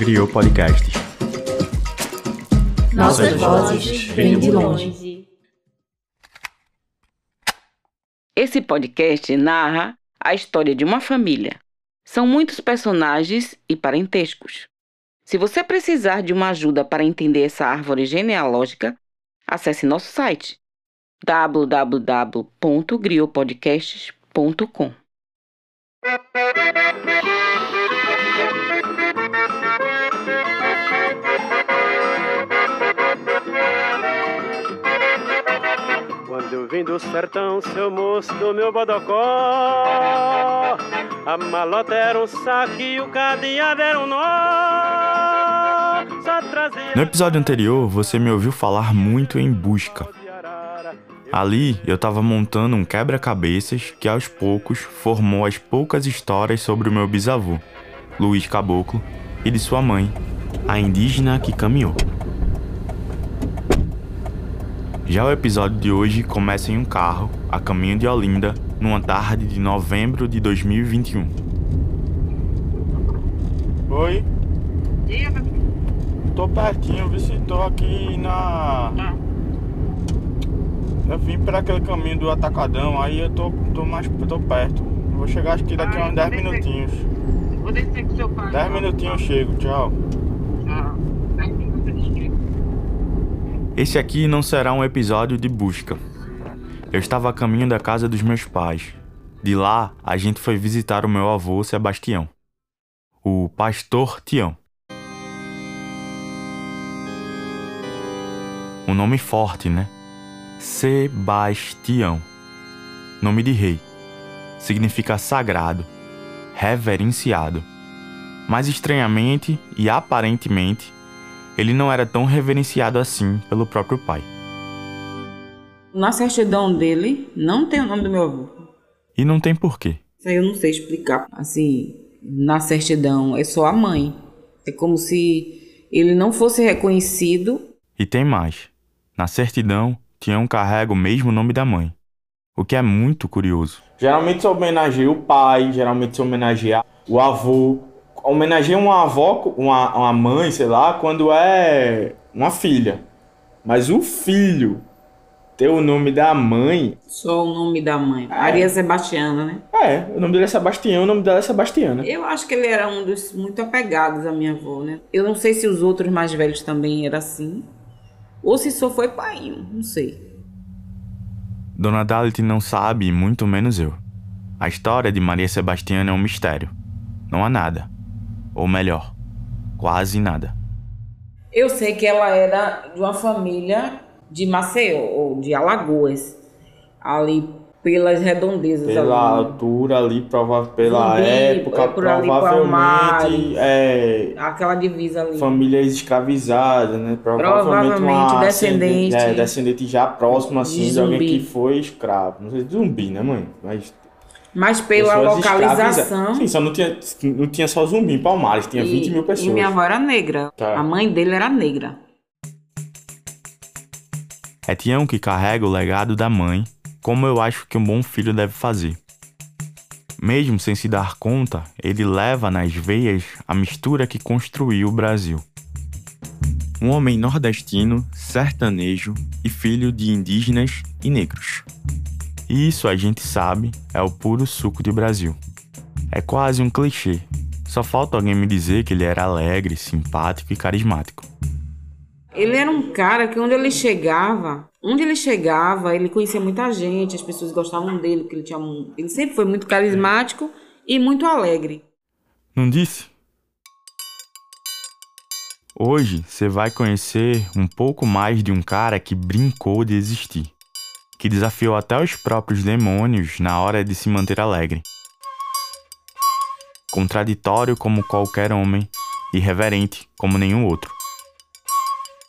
Griot Podcasts. Nossas vozes vêm de longe. Esse podcast narra a história de uma família. São muitos personagens e parentescos. Se você precisar de uma ajuda para entender essa árvore genealógica, acesse nosso site www.griopodcasts.com. Quando vim do sertão, seu moço do meu bodocó A malota era um e o cadeado era um nó. No episódio anterior, você me ouviu falar muito em busca. Ali, eu estava montando um quebra-cabeças que aos poucos formou as poucas histórias sobre o meu bisavô, Luiz Caboclo, e de sua mãe, a indígena que caminhou. Já o episódio de hoje começa em um carro, a caminho de Olinda, numa tarde de novembro de 2021. Oi? Tô pertinho, vi se tô aqui na. Eu vim para aquele caminho do Atacadão, aí eu tô, tô mais tô perto. Vou chegar aqui daqui a uns 10 minutinhos. Vou descer com seu pai. 10 minutinhos eu chego, tchau. Ah, dez minutos de chego. Esse aqui não será um episódio de busca. Eu estava a caminho da casa dos meus pais. De lá, a gente foi visitar o meu avô Sebastião, o pastor Tião. Um nome forte, né? Sebastião. Nome de rei. Significa sagrado, reverenciado. Mas estranhamente e aparentemente, ele não era tão reverenciado assim pelo próprio pai. Na certidão dele, não tem o nome do meu avô. E não tem porquê. Isso aí eu não sei explicar. Assim, na certidão é só a mãe. É como se ele não fosse reconhecido. E tem mais. Na certidão, Tião carrega o mesmo nome da mãe. O que é muito curioso. Geralmente se homenageia o pai, geralmente se homenageia o avô. Homenageia uma avó, uma, uma mãe, sei lá, quando é uma filha. Mas o filho ter o nome da mãe. Só o nome da mãe. Maria Sebastiana, né? É, o nome dele é Sebastião, o nome dela é Sebastiana. Eu acho que ele era um dos muito apegados à minha avó, né? Eu não sei se os outros mais velhos também eram assim. Ou se só foi pai, não sei. Dona Dalit não sabe, e muito menos eu. A história de Maria Sebastiana é um mistério. Não há nada. Ou melhor, quase nada. Eu sei que ela era de uma família de Maceió, ou de Alagoas. Ali pelas redondezas Pela ali. altura ali, prova pela Zumbi, época, é provavelmente é, Aquela divisa ali. famílias escravizadas, né? Provavelmente, Provavelmente uma descendente- ascendente, é, descendente já próximo assim de de, alguém que foi escravo. Não sei zumbi, né, mãe? Mas Mas pela pessoas localização. Sim, só não tinha, não tinha só zumbi em Palmares, tinha 20 mil pessoas. E minha avó era negra. Tá. A mãe dele era negra. É Tião que carrega o legado da mãe, como eu acho que um bom filho deve fazer. Mesmo sem se dar conta, ele leva nas veias a mistura que construiu o Brasil. Um homem nordestino, sertanejo e filho de indígenas e negros. E isso a gente sabe é o puro suco de Brasil. É quase um clichê. Só falta alguém me dizer que ele era alegre, simpático e carismático. Ele era um cara que onde ele chegava, onde ele chegava, ele conhecia muita gente, as pessoas gostavam dele, porque ele tinha um, ele sempre foi muito carismático e muito alegre. Não disse? Hoje você vai conhecer um pouco mais de um cara que brincou de existir, que desafiou até os próprios demônios na hora de se manter alegre. Contraditório como qualquer homem, irreverente como nenhum outro.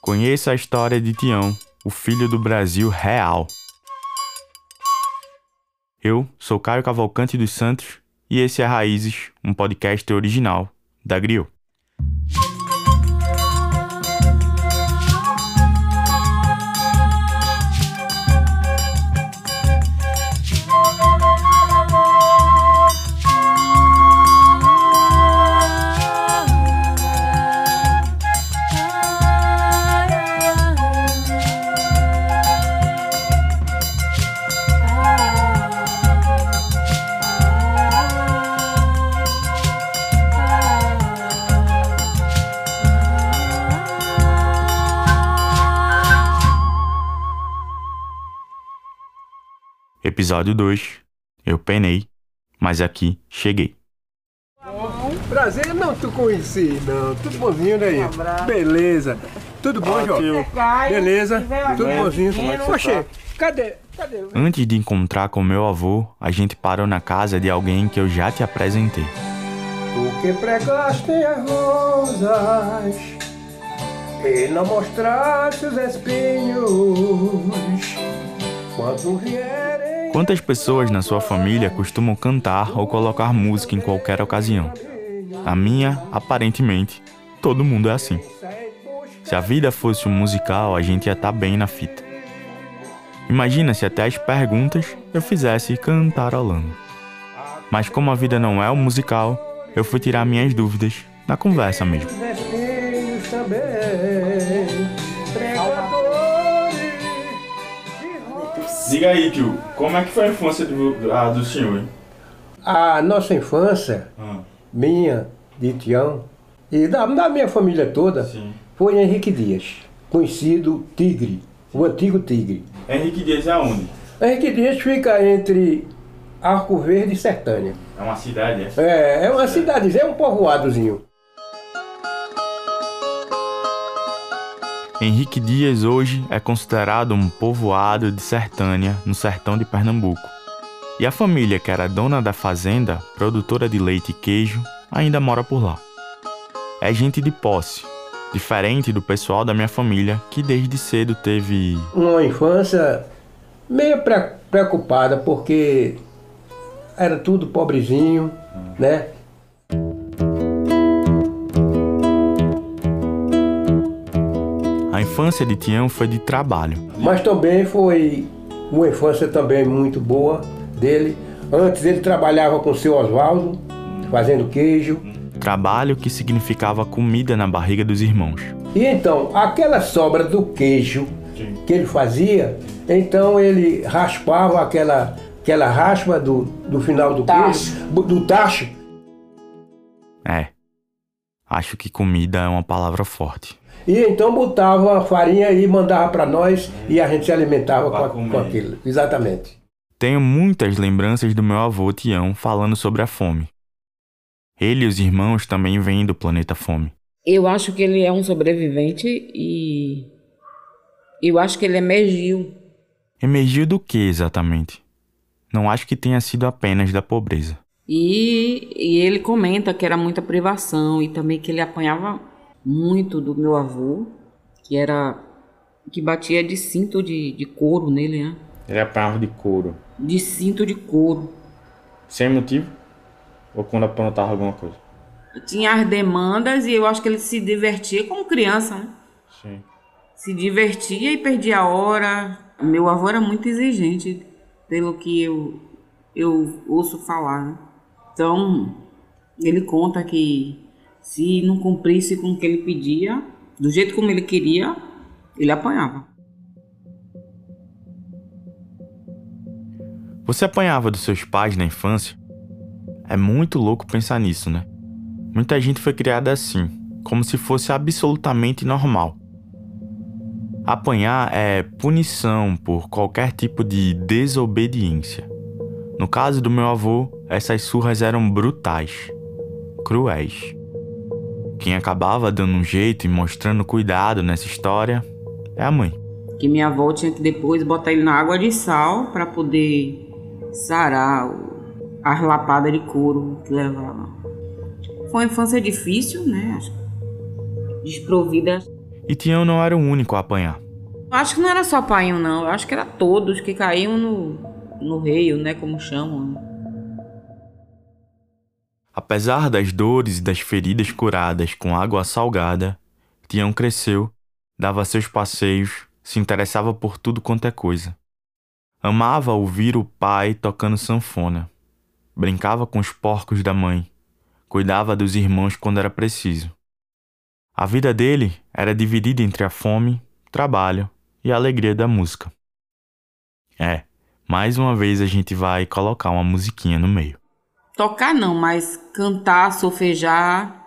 Conheça a história de Tião, o filho do Brasil real. Eu sou Caio Cavalcante dos Santos e esse é Raízes, um podcast original da Griot. Episódio 2. Eu penei, mas aqui cheguei. Prazer não te conheci, não. Tudo bonzinho daí? Beleza. Tudo bom, João? Beleza. Tudo bonzinho. Oxê, cadê? Cadê? Antes de encontrar com meu avô, a gente parou na casa de alguém que eu já te apresentei. Tu que pregaste as rosas e não mostraste os espinhos. Quantas pessoas na sua família costumam cantar ou colocar música em qualquer ocasião? A minha, aparentemente, todo mundo é assim. Se a vida fosse um musical, a gente ia estar bem na fita. Imagina se até as perguntas eu fizesse cantarolando. Mas como a vida não é um musical, eu fui tirar minhas dúvidas na conversa mesmo. Diga aí, tio, como é que foi a infância do, a, do senhor? A nossa infância, Ah, minha, de Tião, e da, da minha família toda, sim. foi Henrique Dias, conhecido Tigre, o antigo Tigre. Henrique Dias é onde? Henrique Dias fica entre Arco Verde e Sertânia. É uma cidade, é? É, é uma cidade, é um povoadozinho. Henrique Dias hoje é considerado um povoado de Sertânia, no sertão de Pernambuco. E a família que era dona da fazenda, produtora de leite e queijo, ainda mora por lá. É gente de posse, diferente do pessoal da minha família que desde cedo teve Uma infância meio pre- preocupada, porque era tudo pobrezinho, né? Infância de Tião foi de trabalho. Mas também foi uma infância também muito boa dele. Antes ele trabalhava com o seu Oswaldo, fazendo queijo. Trabalho que significava comida na barriga dos irmãos. E então, aquela sobra do queijo Sim. que ele fazia, então ele raspava aquela, aquela raspa do, do final do Tacho. queijo, do tacho, É. Acho que comida é uma palavra forte. E então botava a farinha e mandava para nós e a gente se alimentava com, com aquilo. Exatamente. Tenho muitas lembranças do meu avô Tião falando sobre a fome. Ele e os irmãos também vêm do planeta Fome. Eu acho que ele é um sobrevivente e eu acho que ele emergiu. Emergiu do que exatamente? Não acho que tenha sido apenas da pobreza. E, e ele comenta que era muita privação e também que ele apanhava muito do meu avô, que era que batia de cinto de, de couro nele, né? Ele apanhava de couro. De cinto de couro. Sem motivo? Ou quando aprontava alguma coisa? Tinha as demandas e eu acho que ele se divertia como criança, né? Sim. Se divertia e perdia a hora. Meu avô era muito exigente, pelo que eu, eu ouço falar, né? Então, ele conta que se não cumprisse com o que ele pedia, do jeito como ele queria, ele apanhava. Você apanhava dos seus pais na infância? É muito louco pensar nisso, né? Muita gente foi criada assim, como se fosse absolutamente normal. Apanhar é punição por qualquer tipo de desobediência. No caso do meu avô, essas surras eram brutais, cruéis. Quem acabava dando um jeito e mostrando cuidado nessa história é a mãe. Que minha avó tinha que depois botar ele na água de sal para poder sarar as lapadas de couro que levava. Foi uma infância difícil, né? Desprovida E Tião não era o único a apanhar. Eu Acho que não era só painho, não. Acho que era todos que caíam no, no reio, né? Como chamam. Apesar das dores e das feridas curadas com água salgada, Tião cresceu, dava seus passeios, se interessava por tudo quanto é coisa. Amava ouvir o pai tocando sanfona. Brincava com os porcos da mãe. Cuidava dos irmãos quando era preciso. A vida dele era dividida entre a fome, trabalho e a alegria da música. É, mais uma vez a gente vai colocar uma musiquinha no meio. Tocar não, mas cantar, solfejar.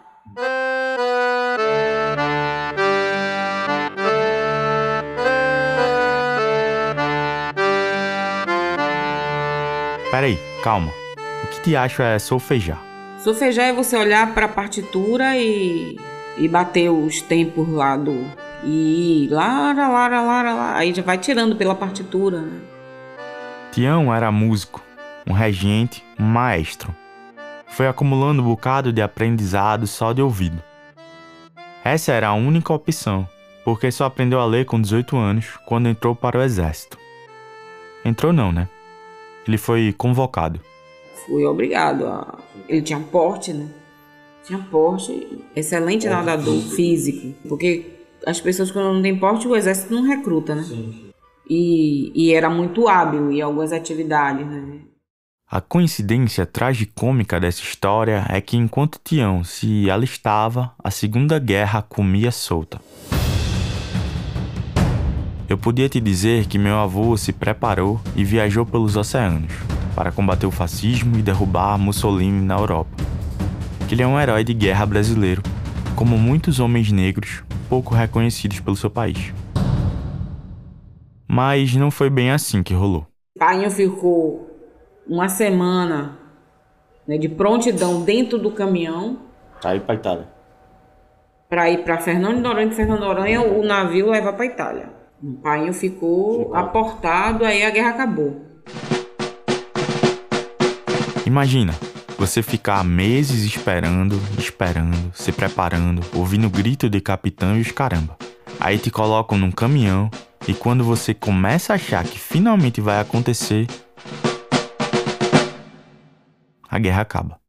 Peraí, calma. O que te acho é solfejar? Solfejar é você olhar para a partitura e, e bater os tempos lá do. E lara, lara, lara, lara. Aí já vai tirando pela partitura, né? Tião era músico, um regente, um maestro. Foi acumulando um bocado de aprendizado só de ouvido. Essa era a única opção, porque só aprendeu a ler com 18 anos quando entrou para o exército. Entrou não, né? Ele foi convocado. Fui obrigado a. Ele tinha porte, né? Tinha porte, excelente nadador físico. Porque as pessoas, quando não têm porte, o exército não recruta, né? E, e era muito hábil em algumas atividades, né? A coincidência tragicômica dessa história é que enquanto Tião se alistava, a Segunda Guerra comia solta. Eu podia te dizer que meu avô se preparou e viajou pelos oceanos para combater o fascismo e derrubar Mussolini na Europa. Que ele é um herói de guerra brasileiro, como muitos homens negros pouco reconhecidos pelo seu país. Mas não foi bem assim que rolou. Painho ficou uma semana né, de prontidão dentro do caminhão Aí pra Itália. para ir para Fernando de Noronha. De Fernando de Noronha, o navio leva para Itália. O Painho ficou aportado, aí a guerra acabou. Imagina, você ficar meses esperando, esperando, se preparando, ouvindo o grito de capitão e os caramba. Aí te colocam num caminhão e quando você começa a achar que finalmente vai acontecer, a guerra acaba.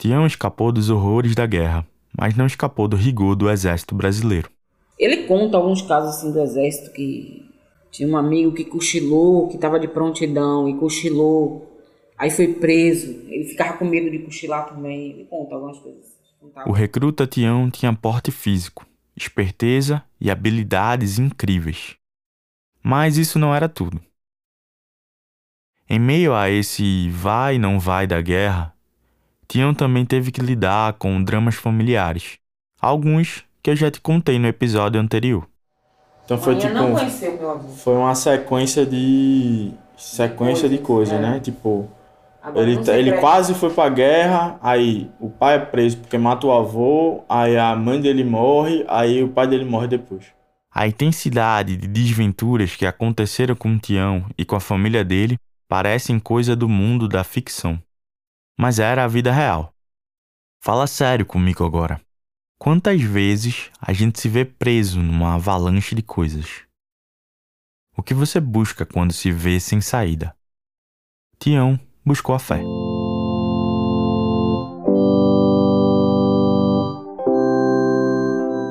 Tião escapou dos horrores da guerra, mas não escapou do rigor do exército brasileiro. Ele conta alguns casos assim do exército que tinha um amigo que cochilou, que estava de prontidão e cochilou, aí foi preso. Ele ficava com medo de cochilar também. Ele conta algumas coisas. Contava. O recruta Tião tinha porte físico, esperteza e habilidades incríveis. Mas isso não era tudo. Em meio a esse vai e não vai da guerra, Tião também teve que lidar com dramas familiares, alguns que eu já te contei no episódio anterior. Então foi Painho tipo. não conheceu meu avô. Foi uma sequência de. sequência de coisas, é. né? Tipo. Agora Ele, sei ele quase foi pra guerra, aí o pai é preso porque mata o avô, aí a mãe dele morre, aí o pai dele morre depois. A intensidade de desventuras que aconteceram com Tião e com a família dele parecem coisa do mundo da ficção. Mas era a vida real. Fala sério comigo agora. Quantas vezes a gente se vê preso numa avalanche de coisas? O que você busca quando se vê sem saída? Tião buscou a fé.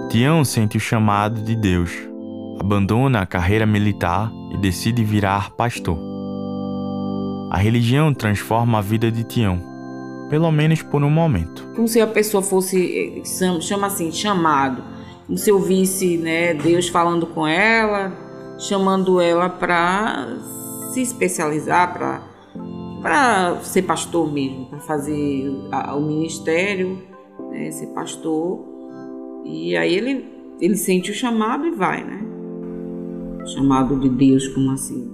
Tião sente o chamado de Deus, abandona a carreira militar e decide virar pastor. A religião transforma a vida de Tião, pelo menos por um momento. Como se a pessoa fosse, eh, chama- assim, chamado. Como se eu visse né, Deus falando com ela, chamando ela para se especializar, para para ser pastor mesmo, para fazer a- o ministério, né, ser pastor. E aí ele, ele sente o chamado e vai, né? Chamado de Deus, como assim?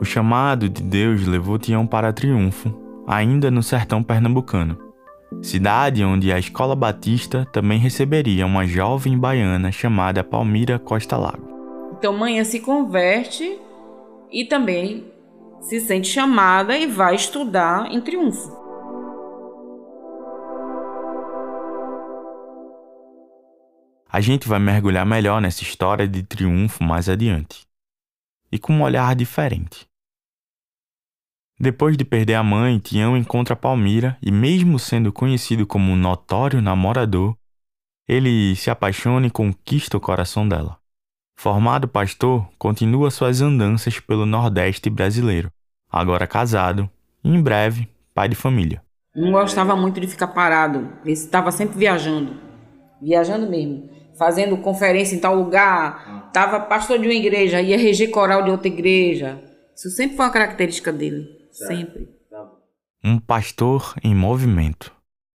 O chamado de Deus levou Tião para Triunfo, ainda no sertão pernambucano, cidade onde a escola batista também receberia uma jovem baiana chamada Palmira Costa Lago. Então, manhã se converte e também se sente chamada e vai estudar em Triunfo. A gente vai mergulhar melhor nessa história de triunfo mais adiante. E com um olhar diferente. Depois de perder a mãe, Tião encontra Palmira e, mesmo sendo conhecido como um notório namorador, ele se apaixona e conquista o coração dela. Formado pastor, continua suas andanças pelo Nordeste brasileiro, agora casado e, em breve, pai de família. Não gostava muito de ficar parado. Estava sempre viajando. Viajando mesmo. Fazendo conferência em tal lugar. Estava pastor de uma igreja, ia reger coral de outra igreja. Isso sempre foi uma característica dele. Sempre. Um pastor em movimento.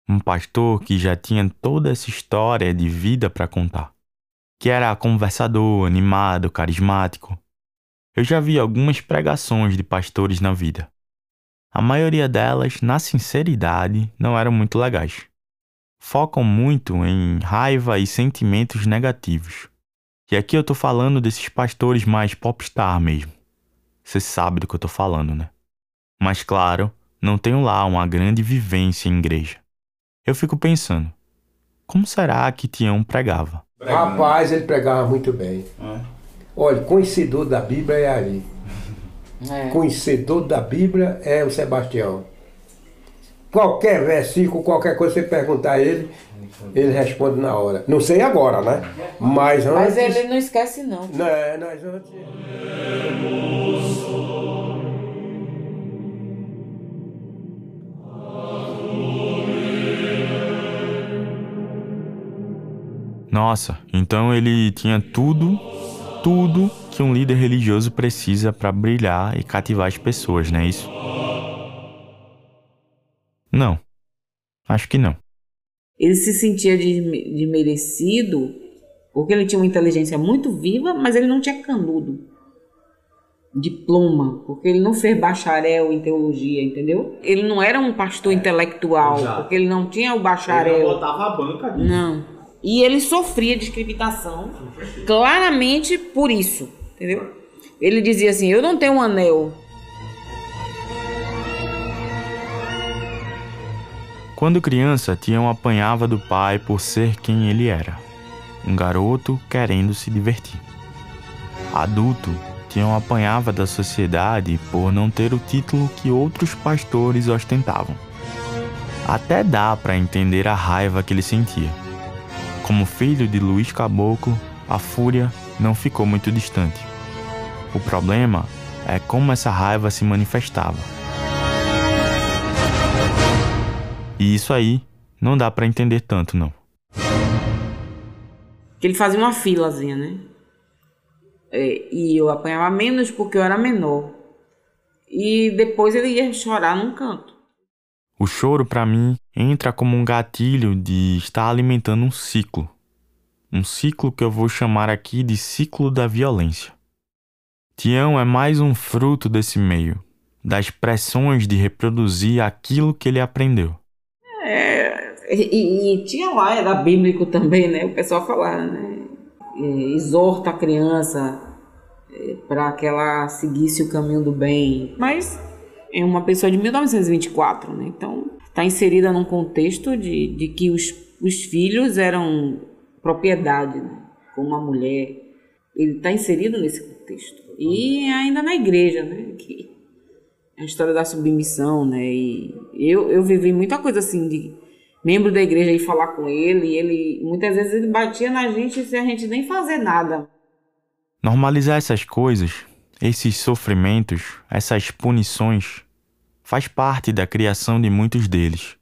Um pastor que já tinha toda essa história de vida para contar. Que era conversador, animado, carismático. Eu já vi algumas pregações de pastores na vida. A maioria delas, na sinceridade, não eram muito legais. Focam muito em raiva e sentimentos negativos. E aqui eu tô falando desses pastores mais popstar mesmo. Você sabe do que eu tô falando, né? Mas claro, não tenho lá uma grande vivência em igreja. Eu fico pensando, como será que Tião pregava? Rapaz, ele pregava muito bem. Olha, conhecedor da Bíblia é ali. É. Conhecedor da Bíblia é o Sebastião. Qualquer versículo, qualquer coisa que você perguntar a ele, ele responde na hora. Não sei agora, né? Mas antes. Mas ele não esquece, não. Não, é, nós antes. Nossa, então ele tinha tudo, tudo que um líder religioso precisa para brilhar e cativar as pessoas, não é isso? Não. Acho que não. Ele se sentia desme- desmerecido porque ele tinha uma inteligência muito viva, mas ele não tinha canudo. Diploma, porque ele não fez bacharel em teologia, entendeu? Ele não era um pastor intelectual, exato. porque ele não tinha o bacharel. botava a banca disso. Não. E ele sofria discriminação claramente por isso, entendeu? Ele dizia assim: Eu não tenho um anel. Quando criança, Tião apanhava do pai por ser quem ele era. Um garoto querendo se divertir. Adulto, Tião apanhava da sociedade por não ter o título que outros pastores ostentavam. Até dá para entender a raiva que ele sentia. Como filho de Luiz Caboclo, a fúria não ficou muito distante. O problema é como essa raiva se manifestava. E isso aí não dá para entender tanto, não. Que ele fazia uma filazinha, né? É, e eu apanhava menos porque eu era menor. E depois ele ia chorar num canto. O choro, para mim, entra como um gatilho de estar alimentando um ciclo. Um ciclo que eu vou chamar aqui de ciclo da violência. Tião é mais um fruto desse meio, das pressões de reproduzir aquilo que ele aprendeu. É, e, e tinha lá, era bíblico também, né? O pessoal falava, né? É, exorta a criança para que ela seguisse o caminho do bem. Mas é uma pessoa de 1924, né? Então está inserida num contexto de, de que os, os filhos eram propriedade, né? como a mulher. Ele está inserido nesse contexto. E ainda na igreja, né? Que a história da submissão, né? E eu, eu vivi muita coisa assim de membro da igreja ir falar com ele, e ele muitas vezes ele batia na gente sem a gente nem fazer nada. Normalizar essas coisas, esses sofrimentos, essas punições, faz parte da criação de muitos deles.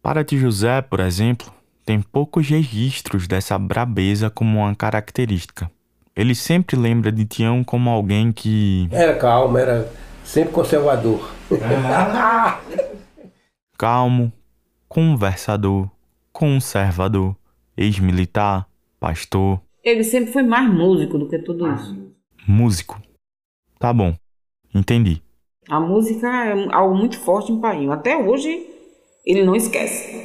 Para Tio José, por exemplo, tem poucos registros dessa brabeza como uma característica. Ele sempre lembra de Tião como alguém que Era calmo, era sempre conservador. calmo, conversador, conservador, ex-militar, pastor, Ele sempre foi mais músico do que tudo isso. músico. Tá bom, entendi. A música é algo muito forte em Painho. Até hoje ele não esquece.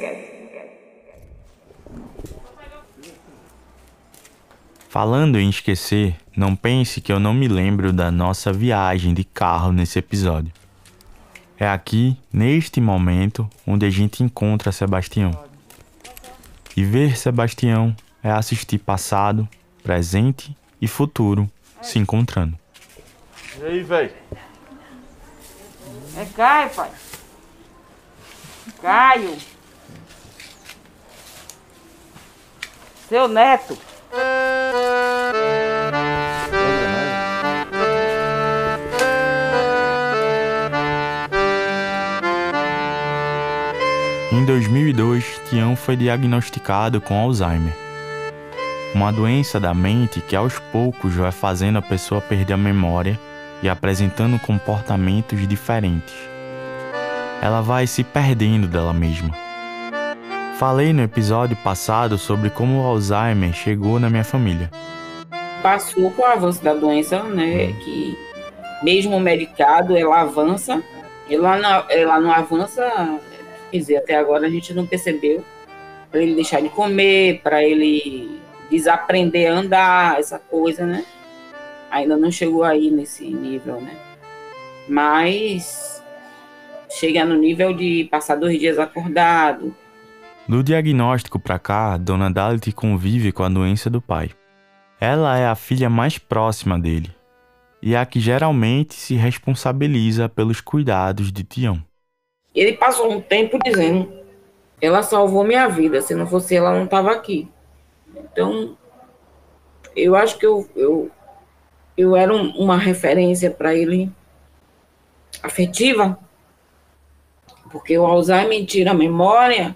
Falando em esquecer, não pense que eu não me lembro da nossa viagem de carro nesse episódio. É aqui, neste momento, onde a gente encontra Sebastião. E ver Sebastião é assistir passado, presente e futuro se encontrando. E aí, velho? É Caio, pai. Caio. Seu neto. Em 2002, Tião foi diagnosticado com Alzheimer. Uma doença da mente que aos poucos vai fazendo a pessoa perder a memória e apresentando comportamentos diferentes. Ela vai se perdendo dela mesma. Falei no episódio passado sobre como o Alzheimer chegou na minha família. passou com o avanço da doença, né? Que mesmo medicado, ela avança, ela não, ela não avança, quer até agora a gente não percebeu para ele deixar de comer, para ele desaprender a andar, essa coisa, né? Ainda não chegou aí nesse nível, né? Mas chega no nível de passar dois dias acordado. Do diagnóstico para cá, Dona Dalit convive com a doença do pai. Ela é a filha mais próxima dele e é a que geralmente se responsabiliza pelos cuidados de Tião. Ele passou um tempo dizendo: ela salvou minha vida, se não fosse ela, não estava aqui. Então, eu acho que eu, eu, eu era um, uma referência para ele afetiva, porque o Alzheimer tira a memória,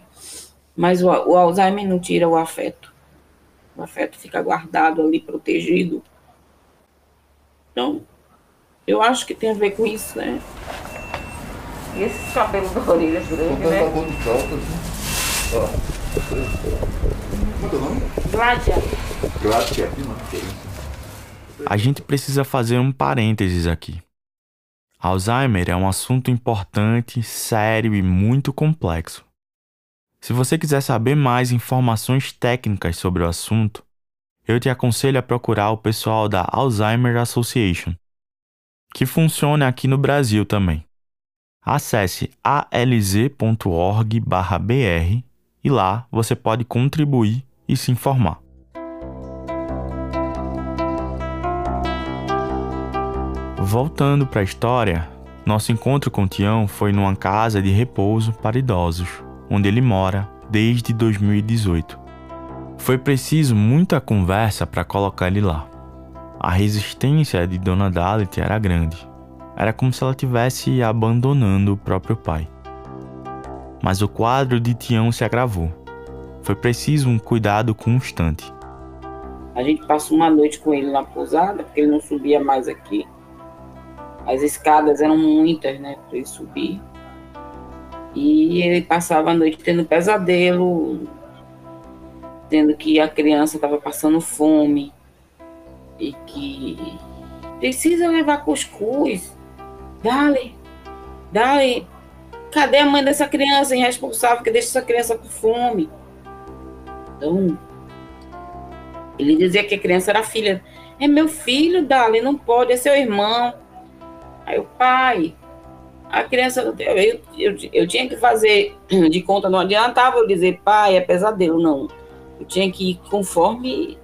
mas o, o Alzheimer não tira o afeto. O afeto fica guardado ali, protegido. Então, eu acho que tem a ver com isso, né? E esses cabelos da orelha grandes, né? Qual é o nome? Gládia. Glácia. A gente precisa fazer um parênteses aqui. Alzheimer é um assunto importante, sério e muito complexo. Se você quiser saber mais informações técnicas sobre o assunto, eu te aconselho a procurar o pessoal da Alzheimer Association, que funciona aqui no Brasil também. Acesse alz.org/br e lá você pode contribuir e se informar. Voltando para a história, nosso encontro com Tião foi numa casa de repouso para idosos, onde ele mora desde 2018. Foi preciso muita conversa para colocar ele lá. A resistência de Dona Dalit era grande. Era como se ela tivesse abandonando o próprio pai. Mas o quadro de Tião se agravou. Foi preciso um cuidado constante. A gente passou uma noite com ele na pousada, porque ele não subia mais aqui. As escadas eram muitas, né, para ele subir. E ele passava a noite tendo pesadelo, tendo que a criança estava passando fome e que precisa levar cuscuz. Dale, dale. Cadê a mãe dessa criança irresponsável que deixa essa criança com fome? Então, ele dizia que a criança era filha. É meu filho, Dali, não pode, é seu irmão. Aí o pai, a criança, eu, eu, eu tinha que fazer de conta, não adiantava eu dizer, pai, é pesadelo, não. Eu tinha que ir conforme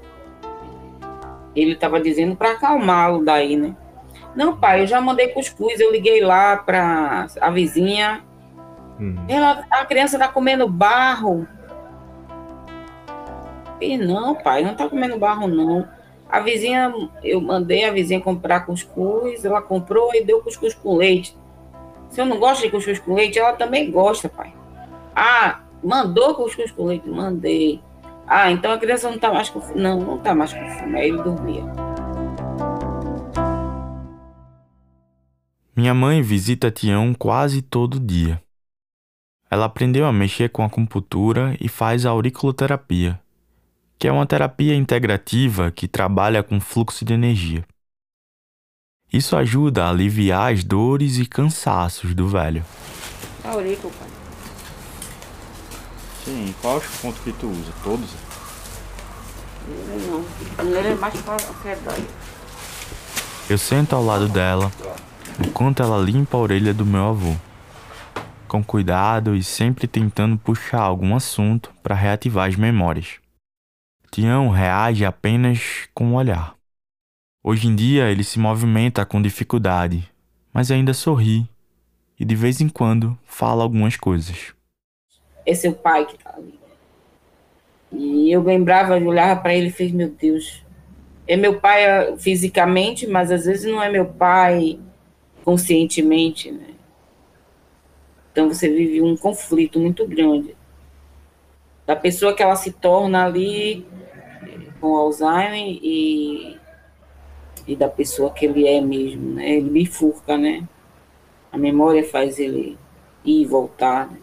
ele estava dizendo para acalmá-lo daí, né? Não, pai, eu já mandei cuscuz, eu liguei lá para a vizinha. Hum. Ela, a criança tá comendo barro. E não, pai, não tá comendo barro, não. A vizinha, eu mandei a vizinha comprar cuscuz, ela comprou e deu cuscuz com leite. Se eu não gosto de cuscuz com leite, ela também gosta, pai. Ah, mandou cuscuz com leite? Mandei. Ah, então a criança não tá mais com fome. Não, não tá mais com fome. Aí ele dormia. Minha mãe visita Tião quase todo dia. Ela aprendeu a mexer com a acupuntura e faz a auriculoterapia, que é uma terapia integrativa que trabalha com fluxo de energia. Isso ajuda a aliviar as dores e cansaços do velho. A aurícula, pai. Sim, qual os pontos que tu usa? Todos? Não, ele é mais para ansiedade. Eu sento ao lado dela, enquanto ela limpa a orelha do meu avô. Com cuidado e sempre tentando puxar algum assunto para reativar as memórias. Tião reage apenas com o olhar. Hoje em dia ele se movimenta com dificuldade, mas ainda sorri e de vez em quando fala algumas coisas é seu pai que tá ali. E eu lembrava, eu olhava para ele e fez, meu Deus, é meu pai ah, fisicamente, mas às vezes não é meu pai conscientemente, né? Então você vive um conflito muito grande da pessoa que ela se torna ali com Alzheimer e, e da pessoa que ele é mesmo, né? Ele bifurca, né? A memória faz ele ir e voltar, né?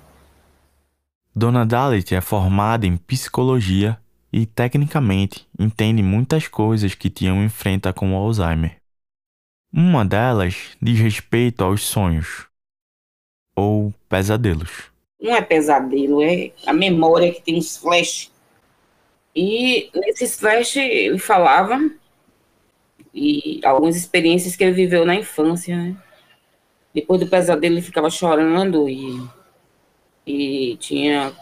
Dona Dalit é formada em psicologia e, tecnicamente, entende muitas coisas que Tião enfrenta com o Alzheimer. Uma delas diz respeito aos sonhos ou pesadelos. Não é pesadelo, é a memória que tem os flashes. E nesses flashes ele falava e algumas experiências que ele viveu na infância, né? Depois do pesadelo ele ficava chorando e, e tinha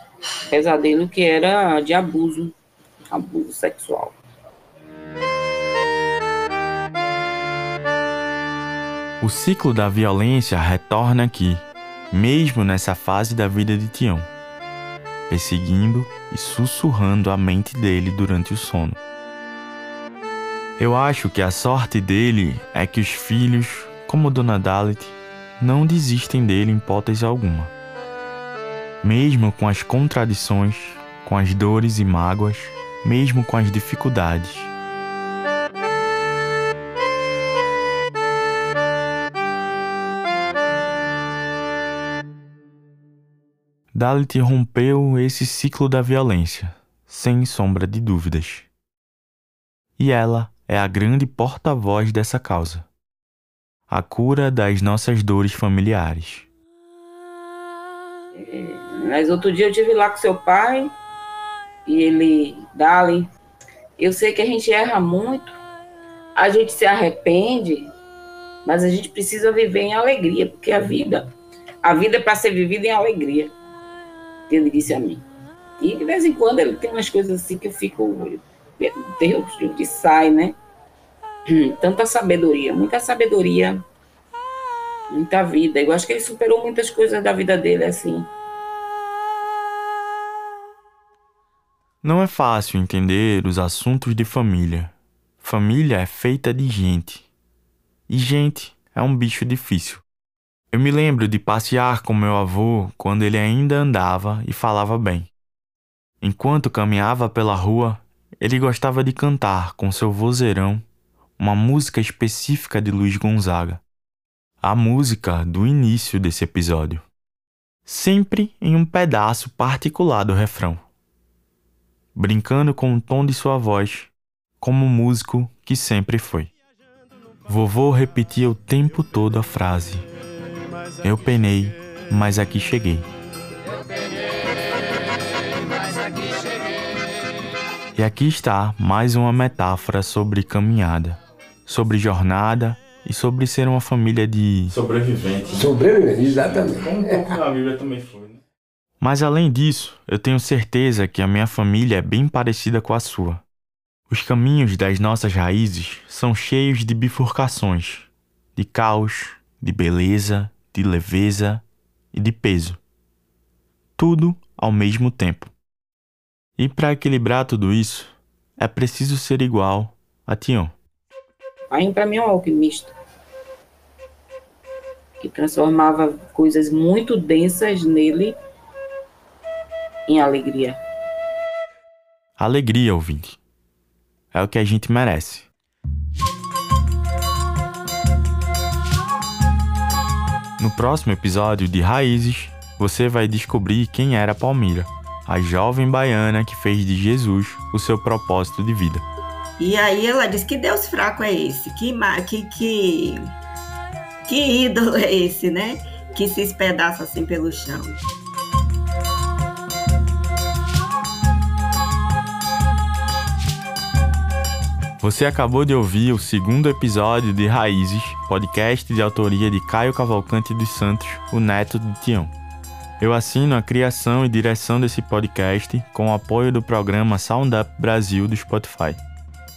pesadelo que era de abuso, abuso sexual. O ciclo da violência retorna aqui, mesmo nessa fase da vida de Tião, perseguindo e sussurrando a mente dele durante o sono. Eu acho que a sorte dele é que os filhos, como Dona Dalit, não desistem dele em hipótese alguma. Mesmo com as contradições, com as dores e mágoas, mesmo com as dificuldades. Dalit rompeu esse ciclo da violência, sem sombra de dúvidas. E ela é a grande porta-voz dessa causa. A cura das nossas dores familiares. Mas outro dia eu tive lá com seu pai e ele, Dali, eu sei que a gente erra muito, a gente se arrepende, mas a gente precisa viver em alegria, porque a vida, a vida é para ser vivida em alegria. Ele disse a mim. E de vez em quando ele tem umas coisas assim que eu fico, meu Deus, de onde sai, né? Tanta sabedoria, muita sabedoria, muita vida. Eu acho que ele superou muitas coisas da vida dele, assim. Não é fácil entender os assuntos de família. Família é feita de gente. E gente é um bicho difícil. Eu me lembro de passear com meu avô quando ele ainda andava e falava bem. Enquanto caminhava pela rua, ele gostava de cantar com seu vozeirão uma música específica de Luiz Gonzaga. A música do início desse episódio. Sempre em um pedaço particular do refrão. Brincando com o tom de sua voz, como músico que sempre foi. Vovô repetia o tempo todo a frase: Eu penei, mas aqui cheguei. E aqui está mais uma metáfora sobre caminhada sobre jornada e sobre ser uma família de sobreviventes. Sobrevivente, exatamente. Como um pouco na Bíblia também foi, né? Mas além disso, eu tenho certeza que a minha família é bem parecida com a sua. Os caminhos das nossas raízes são cheios de bifurcações, de caos, de beleza, de leveza e de peso. Tudo ao mesmo tempo. E para equilibrar tudo isso, é preciso ser igual a Tião. Pai, para mim, é um alquimista. Que transformava coisas muito densas nele em alegria. Alegria, ouvinte. É o que a gente merece. No próximo episódio de Raízes, você vai descobrir quem era Palmira, a jovem baiana que fez de Jesus o seu propósito de vida. E aí ela diz: Que Deus fraco é esse? Que, que, que, que ídolo é esse, né? Que se espedaça assim pelo chão. Você acabou de ouvir o segundo episódio de Raízes, podcast de autoria de Caio Cavalcante dos Santos, o neto de Tião. Eu assino a criação e direção desse podcast com o apoio do programa Sound Up Brasil do Spotify.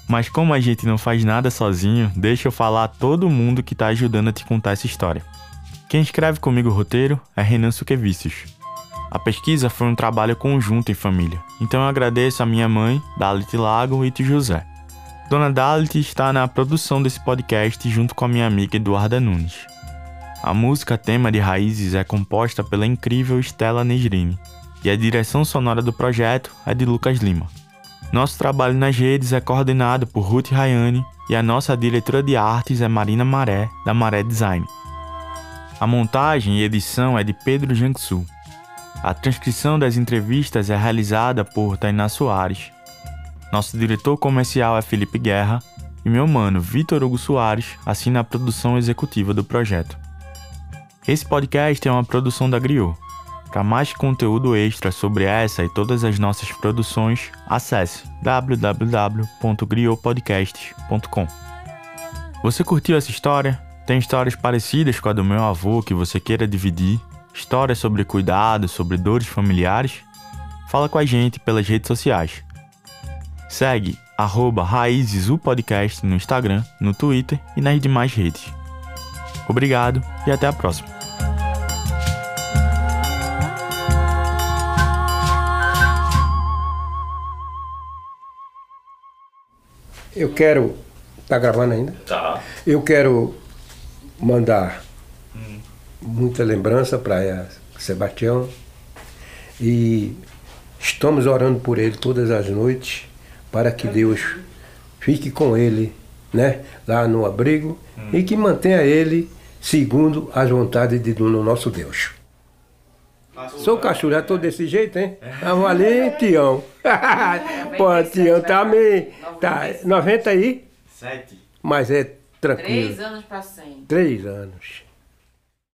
Mas como a gente não faz nada sozinho, deixa eu falar a todo mundo que está ajudando a te contar essa história. Quem escreve comigo o roteiro é Renan Suquevicius. A pesquisa foi um trabalho conjunto em família, então eu agradeço a minha mãe, Dalit Lago e tio José. Dona Dalit está na produção desse podcast junto com a minha amiga Eduarda Nunes. A música tema de Raízes é composta pela incrível Stella Negrini, e a direção sonora do projeto é de Lucas Lima. Nosso trabalho nas redes é coordenado por Ruth Rayane e a nossa diretora de artes é Marina Maré, da Maré Design. A montagem e edição é de Pedro Janksu. A transcrição das entrevistas é realizada por Tainá Soares. Nosso diretor comercial é Felipe Guerra e meu mano Vitor Hugo Soares assina a produção executiva do projeto. Esse podcast é uma produção da Griot. Para mais conteúdo extra sobre essa e todas as nossas produções, acesse www.griotpodcasts.com. Você curtiu essa história? Tem histórias parecidas com a do meu avô que você queira dividir? Histórias sobre cuidado, sobre dores familiares? Fala com a gente pelas redes sociais. Segue arroba Podcast no Instagram, no Twitter e nas demais redes. Obrigado e até a próxima. Eu quero. Tá gravando ainda? Tá. Eu quero mandar muita lembrança para Sebastião e estamos orando por ele todas as noites para que Deus fique com ele, né, lá no abrigo e que mantenha ele segundo as vontades de do nosso Deus. Sou cachorro, tô desse jeito, hein? Ah, valeu, Tião. Pô, Tião tá meio. Tá, 90 aí? Sete. Mas é tranquilo. Três anos para 100. Três anos.